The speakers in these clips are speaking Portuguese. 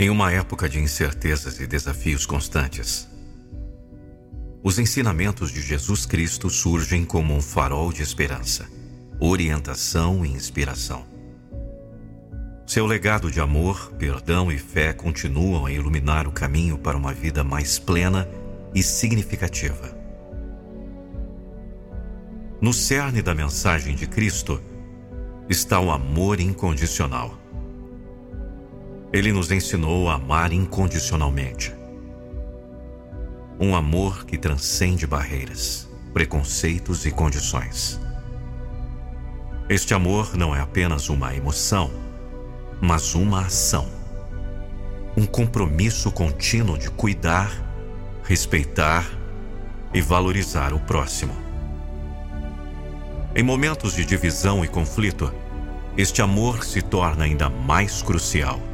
Em uma época de incertezas e desafios constantes, os ensinamentos de Jesus Cristo surgem como um farol de esperança, orientação e inspiração. Seu legado de amor, perdão e fé continuam a iluminar o caminho para uma vida mais plena e significativa. No cerne da mensagem de Cristo está o amor incondicional ele nos ensinou a amar incondicionalmente. Um amor que transcende barreiras, preconceitos e condições. Este amor não é apenas uma emoção, mas uma ação. Um compromisso contínuo de cuidar, respeitar e valorizar o próximo. Em momentos de divisão e conflito, este amor se torna ainda mais crucial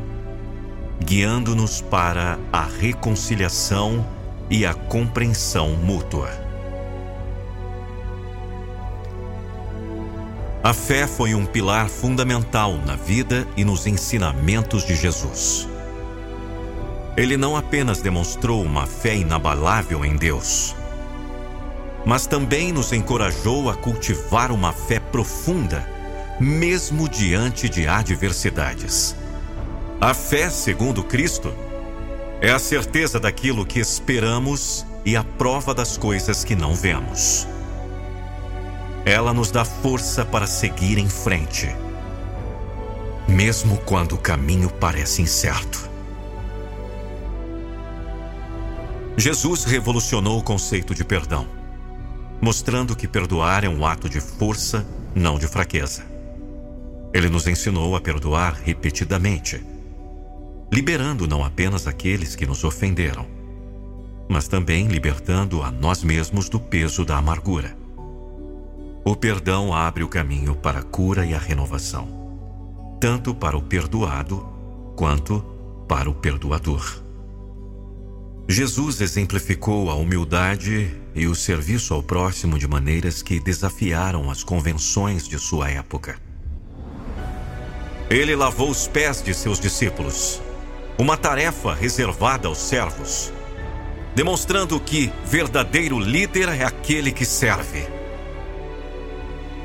guiando-nos para a reconciliação e a compreensão mútua. A fé foi um pilar fundamental na vida e nos ensinamentos de Jesus. Ele não apenas demonstrou uma fé inabalável em Deus, mas também nos encorajou a cultivar uma fé profunda, mesmo diante de adversidades. A fé, segundo Cristo, é a certeza daquilo que esperamos e a prova das coisas que não vemos. Ela nos dá força para seguir em frente, mesmo quando o caminho parece incerto. Jesus revolucionou o conceito de perdão, mostrando que perdoar é um ato de força, não de fraqueza. Ele nos ensinou a perdoar repetidamente liberando não apenas aqueles que nos ofenderam, mas também libertando a nós mesmos do peso da amargura. O perdão abre o caminho para a cura e a renovação, tanto para o perdoado quanto para o perdoador. Jesus exemplificou a humildade e o serviço ao próximo de maneiras que desafiaram as convenções de sua época. Ele lavou os pés de seus discípulos, uma tarefa reservada aos servos, demonstrando que verdadeiro líder é aquele que serve.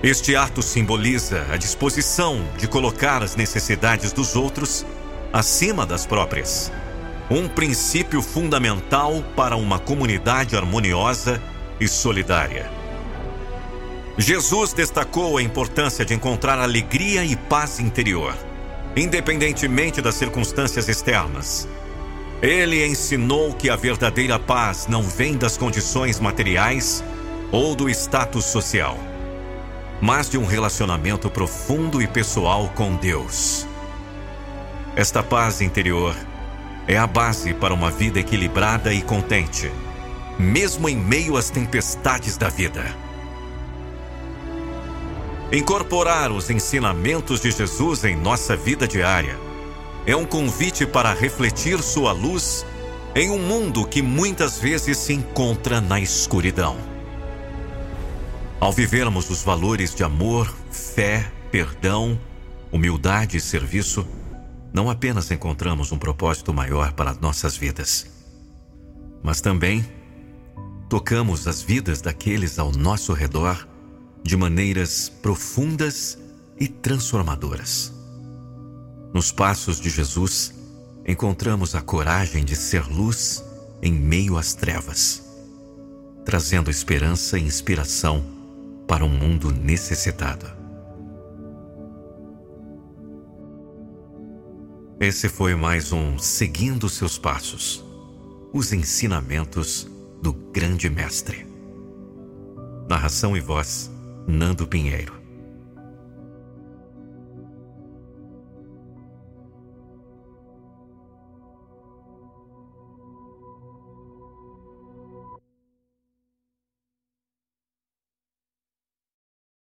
Este ato simboliza a disposição de colocar as necessidades dos outros acima das próprias. Um princípio fundamental para uma comunidade harmoniosa e solidária. Jesus destacou a importância de encontrar alegria e paz interior independentemente das circunstâncias externas. Ele ensinou que a verdadeira paz não vem das condições materiais ou do status social, mas de um relacionamento profundo e pessoal com Deus. Esta paz interior é a base para uma vida equilibrada e contente, mesmo em meio às tempestades da vida. Incorporar os ensinamentos de Jesus em nossa vida diária é um convite para refletir sua luz em um mundo que muitas vezes se encontra na escuridão. Ao vivermos os valores de amor, fé, perdão, humildade e serviço, não apenas encontramos um propósito maior para nossas vidas, mas também tocamos as vidas daqueles ao nosso redor de maneiras profundas e transformadoras. Nos passos de Jesus, encontramos a coragem de ser luz em meio às trevas, trazendo esperança e inspiração para um mundo necessitado. Esse foi mais um Seguindo Seus Passos Os Ensinamentos do Grande Mestre. Narração e voz Nando Pinheiro.